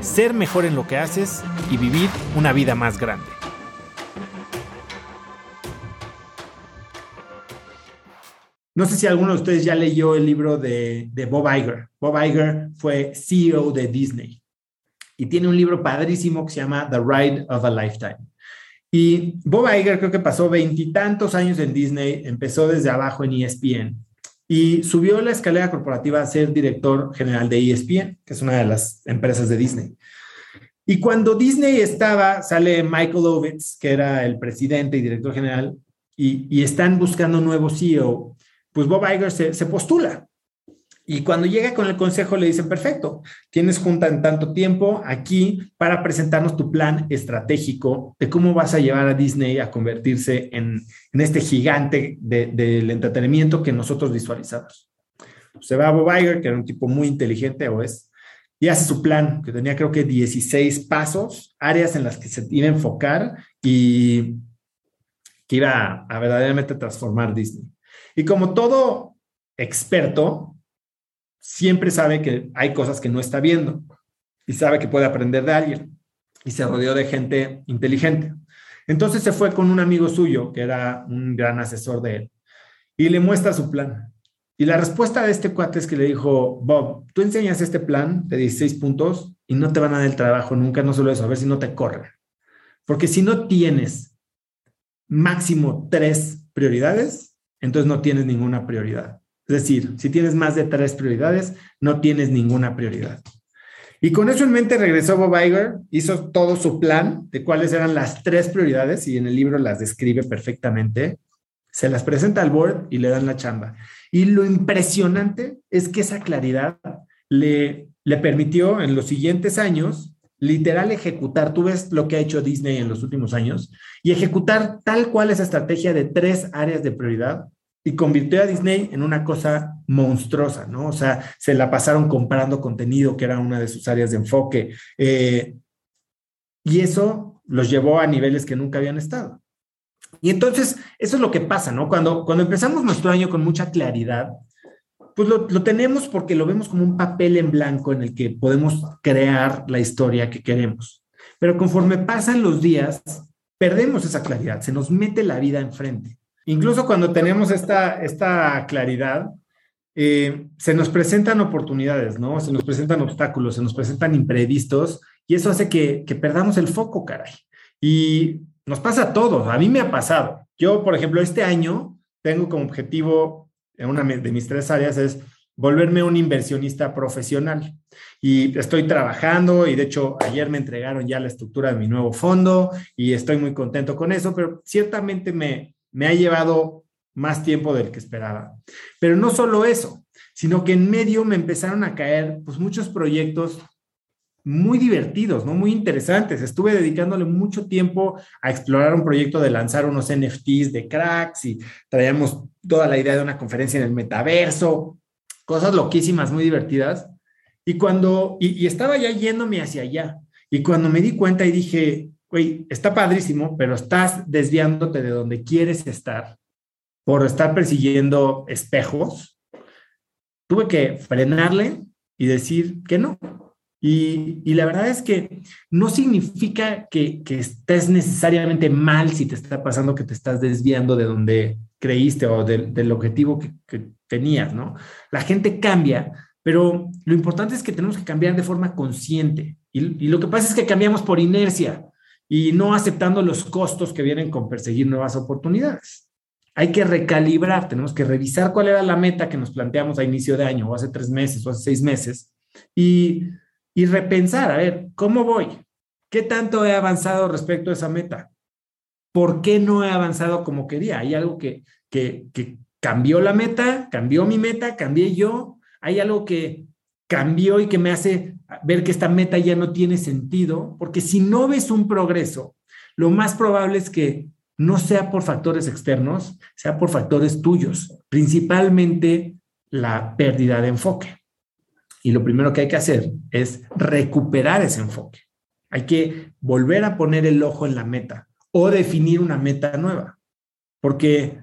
ser mejor en lo que haces y vivir una vida más grande. No sé si alguno de ustedes ya leyó el libro de, Bob Iger. Bob Iger fue CEO de Disney y tiene un libro padrísimo que se llama The Ride of a Lifetime. Y Bob Iger creo que pasó veintitantos años en Disney, empezó desde abajo en ESPN y subió la escalera corporativa a ser director general de ESPN, que es una de las empresas de Disney. Y cuando Disney estaba, sale Michael Ovitz, que era el presidente y director general, y, están buscando un nuevo CEO, pues Bob Iger se postula y cuando llega con el consejo le dicen, perfecto, tienes junta en tanto tiempo aquí para presentarnos tu plan estratégico de cómo vas a llevar a Disney a convertirse en, este gigante del entretenimiento que nosotros visualizamos. Se va a Bob Iger, que era un tipo muy inteligente o es, y hace su plan, que tenía creo que 16 pasos, áreas en las que se iba a enfocar y que iba a verdaderamente transformar Disney. Y como todo experto, siempre sabe que hay cosas que no está viendo y sabe que puede aprender de alguien y se rodeó de gente inteligente. Entonces se fue con un amigo suyo que era un gran asesor de él y le muestra su plan. Y la respuesta de este cuate es que le dijo, Bob, tú enseñas este plan de 16 puntos y no te van a dar el trabajo nunca, no solo eso, a ver si no te corren. Porque si no tienes máximo tres prioridades, entonces no tienes ninguna prioridad. Es decir, si tienes más de tres prioridades, no tienes ninguna prioridad. Y con eso en mente regresó Bob Iger, hizo todo su plan de cuáles eran las tres prioridades y en el libro las describe perfectamente. Se las presenta al board y le dan la chamba. Y lo impresionante es que esa claridad le, le permitió en los siguientes años literal ejecutar, tú ves lo que ha hecho Disney en los últimos años, y ejecutar tal cual esa estrategia de tres áreas de prioridad y convirtió a Disney en una cosa monstruosa, ¿no? O sea, se la pasaron comprando contenido, que era una de sus áreas de enfoque. Eh, y eso los llevó a niveles que nunca habían estado. Y entonces, eso es lo que pasa, ¿no? Cuando, cuando empezamos nuestro año con mucha claridad, pues lo, lo, tenemos porque lo vemos como un papel en blanco en el que podemos crear la historia que queremos. Pero conforme pasan los días, perdemos esa claridad, se nos mete la vida enfrente. Incluso cuando tenemos esta, esta claridad, eh, se nos presentan oportunidades, ¿no? Se nos presentan obstáculos, se nos presentan imprevistos y eso hace que, que perdamos el foco, caray. Y nos pasa a todos, a mí me ha pasado. Yo, por ejemplo, este año tengo como objetivo, en una de mis tres áreas, es volverme un inversionista profesional. Y estoy trabajando y de hecho ayer me entregaron ya la estructura de mi nuevo fondo y estoy muy contento con eso, pero ciertamente me, me ha llevado más tiempo del que esperaba. Pero no solo eso, sino que en medio me empezaron a caer pues muchos proyectos muy divertidos, ¿no? Muy interesantes. Estuve dedicándole mucho tiempo a explorar un proyecto de lanzar unos NFTs de cracks y traíamos toda la idea de una conferencia en el metaverso, cosas loquísimas, muy divertidas. Y cuando, y, y estaba ya yéndome hacia allá. Y cuando me di cuenta y dije, güey, está padrísimo, pero estás desviándote de donde quieres estar por estar persiguiendo espejos. Tuve que frenarle y decir que no. Y, la verdad es que no significa que, estés necesariamente mal si te está pasando que te estás desviando de donde creíste o del objetivo que, tenías, ¿no? La gente cambia, pero lo importante es que tenemos que cambiar de forma consciente. y lo que pasa es que cambiamos por inercia y no aceptando los costos que vienen con perseguir nuevas oportunidades. Hay que recalibrar, tenemos que revisar cuál era la meta que nos planteamos a inicio de año o hace tres meses o hace seis meses y, y repensar, a ver, ¿cómo voy? ¿Qué tanto he avanzado respecto a esa meta? ¿Por qué no he avanzado como quería? ¿Hay algo que, que, que cambió la meta? ¿Cambió mi meta? ¿Cambié yo? ¿Hay algo que cambió y que me hace ver que esta meta ya no tiene sentido, porque si no ves un progreso, lo más probable es que no sea por factores externos, sea por factores tuyos, principalmente la pérdida de enfoque. Y lo primero que hay que hacer es recuperar ese enfoque. Hay que volver a poner el ojo en la meta o definir una meta nueva, porque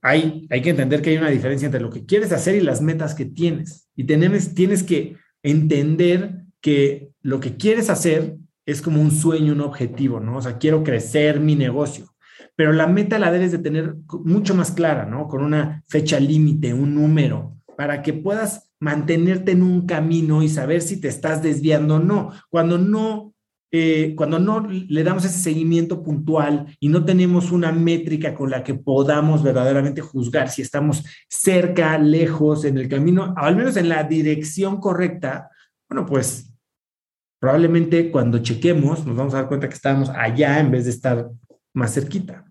hay, hay que entender que hay una diferencia entre lo que quieres hacer y las metas que tienes. Y tienes, tienes que entender que lo que quieres hacer es como un sueño, un objetivo, ¿no? O sea, quiero crecer mi negocio, pero la meta la debes de tener mucho más clara, ¿no? Con una fecha límite, un número, para que puedas mantenerte en un camino y saber si te estás desviando o no. Cuando no eh, cuando no le damos ese seguimiento puntual y no tenemos una métrica con la que podamos verdaderamente juzgar si estamos cerca, lejos, en el camino, al menos en la dirección correcta, bueno, pues probablemente cuando chequemos nos vamos a dar cuenta que estamos allá en vez de estar más cerquita.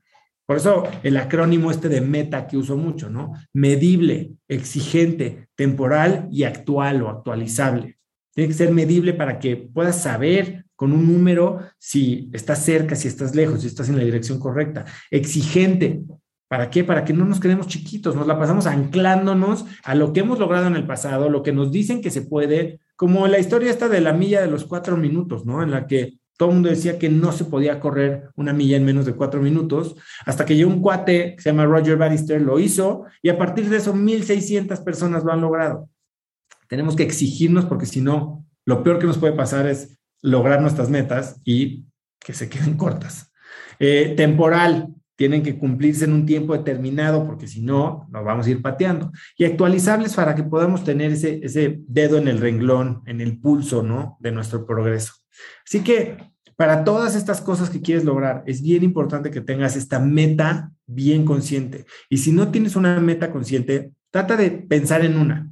Por eso el acrónimo este de meta que uso mucho, ¿no? Medible, exigente, temporal y actual o actualizable. Tiene que ser medible para que puedas saber con un número si estás cerca, si estás lejos, si estás en la dirección correcta. Exigente. ¿Para qué? Para que no nos quedemos chiquitos, nos la pasamos anclándonos a lo que hemos logrado en el pasado, lo que nos dicen que se puede, como la historia esta de la milla de los cuatro minutos, ¿no? En la que todo el mundo decía que no se podía correr una milla en menos de cuatro minutos, hasta que llegó un cuate que se llama Roger Bannister, lo hizo, y a partir de eso 1.600 personas lo han logrado. Tenemos que exigirnos porque si no, lo peor que nos puede pasar es lograr nuestras metas y que se queden cortas. Eh, temporal, tienen que cumplirse en un tiempo determinado porque si no, nos vamos a ir pateando. Y actualizables para que podamos tener ese, ese dedo en el renglón, en el pulso, ¿no? De nuestro progreso. Así que para todas estas cosas que quieres lograr, es bien importante que tengas esta meta bien consciente. Y si no tienes una meta consciente, trata de pensar en una.